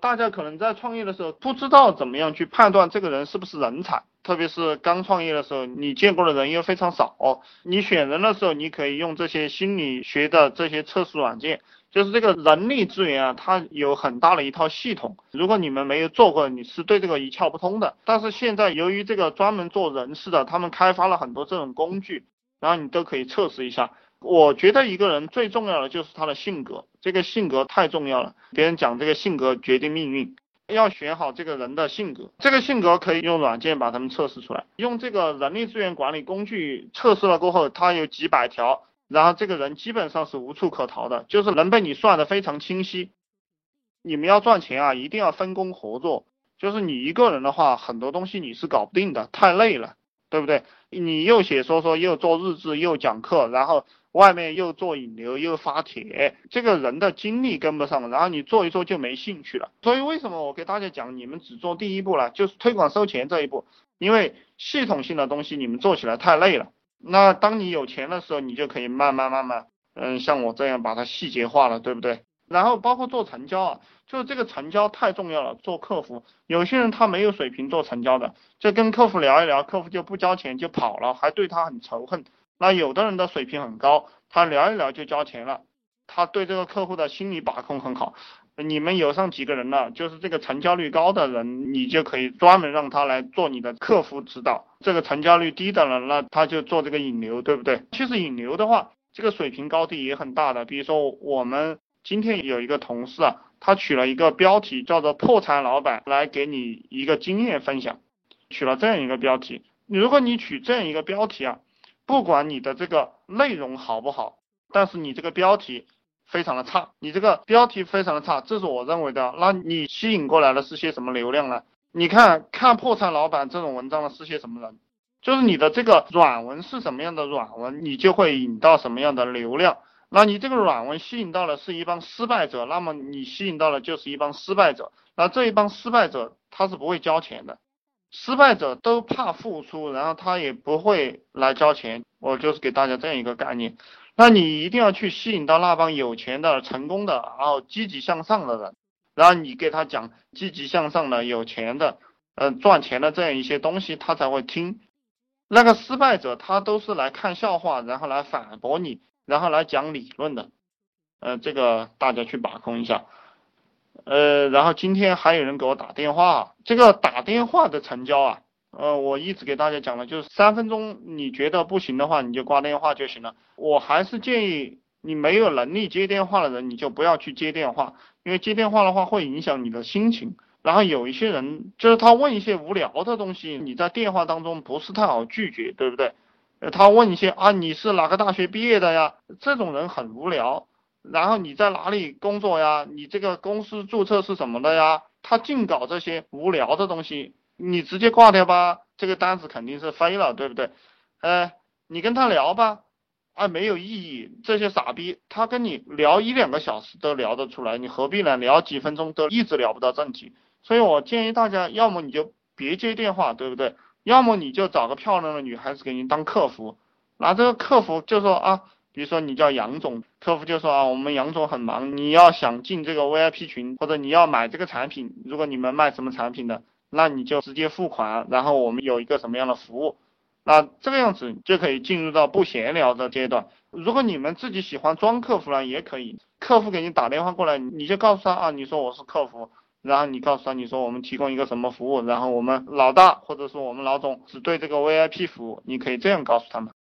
大家可能在创业的时候不知道怎么样去判断这个人是不是人才，特别是刚创业的时候，你见过的人又非常少。你选人的时候，你可以用这些心理学的这些测试软件，就是这个人力资源啊，它有很大的一套系统。如果你们没有做过，你是对这个一窍不通的。但是现在由于这个专门做人事的，他们开发了很多这种工具，然后你都可以测试一下。我觉得一个人最重要的就是他的性格，这个性格太重要了。别人讲这个性格决定命运，要选好这个人的性格。这个性格可以用软件把他们测试出来，用这个人力资源管理工具测试了过后，他有几百条，然后这个人基本上是无处可逃的，就是能被你算的非常清晰。你们要赚钱啊，一定要分工合作，就是你一个人的话，很多东西你是搞不定的，太累了，对不对？你又写说说，又做日志，又讲课，然后。外面又做引流又发帖，这个人的精力跟不上，然后你做一做就没兴趣了。所以为什么我给大家讲，你们只做第一步了，就是推广收钱这一步，因为系统性的东西你们做起来太累了。那当你有钱的时候，你就可以慢慢慢慢，嗯，像我这样把它细节化了，对不对？然后包括做成交啊，就是这个成交太重要了。做客服，有些人他没有水平做成交的，就跟客服聊一聊，客服就不交钱就跑了，还对他很仇恨。那有的人的水平很高，他聊一聊就交钱了，他对这个客户的心理把控很好。你们有上几个人了，就是这个成交率高的人，你就可以专门让他来做你的客服指导。这个成交率低的人，那他就做这个引流，对不对？其实引流的话，这个水平高低也很大的。比如说我们今天有一个同事啊，他取了一个标题叫做“破产老板”，来给你一个经验分享，取了这样一个标题。如果你取这样一个标题啊。不管你的这个内容好不好，但是你这个标题非常的差，你这个标题非常的差，这是我认为的。那你吸引过来的是些什么流量呢？你看看破产老板这种文章的是些什么人？就是你的这个软文是什么样的软文，你就会引到什么样的流量。那你这个软文吸引到的是一帮失败者，那么你吸引到的就是一帮失败者。那这一帮失败者他是不会交钱的。失败者都怕付出，然后他也不会来交钱。我就是给大家这样一个概念。那你一定要去吸引到那帮有钱的、成功的，然后积极向上的人，然后你给他讲积极向上的、有钱的、呃赚钱的这样一些东西，他才会听。那个失败者他都是来看笑话，然后来反驳你，然后来讲理论的。呃，这个大家去把控一下。呃，然后今天还有人给我打电话，这个打电话的成交啊，呃，我一直给大家讲了，就是三分钟，你觉得不行的话，你就挂电话就行了。我还是建议你没有能力接电话的人，你就不要去接电话，因为接电话的话会影响你的心情。然后有一些人就是他问一些无聊的东西，你在电话当中不是太好拒绝，对不对？他问一些啊，你是哪个大学毕业的呀？这种人很无聊。然后你在哪里工作呀？你这个公司注册是什么的呀？他净搞这些无聊的东西，你直接挂掉吧，这个单子肯定是飞了，对不对？呃，你跟他聊吧，啊，没有意义，这些傻逼，他跟你聊一两个小时都聊得出来，你何必呢？聊几分钟都一直聊不到正题，所以我建议大家，要么你就别接电话，对不对？要么你就找个漂亮的女孩子给你当客服，那这个客服就说啊。比如说你叫杨总，客服就说啊，我们杨总很忙，你要想进这个 VIP 群，或者你要买这个产品，如果你们卖什么产品的，那你就直接付款，然后我们有一个什么样的服务，那这个样子就可以进入到不闲聊的阶段。如果你们自己喜欢装客服呢，也可以，客服给你打电话过来，你就告诉他啊，你说我是客服，然后你告诉他你说我们提供一个什么服务，然后我们老大或者说我们老总只对这个 VIP 服务，你可以这样告诉他们。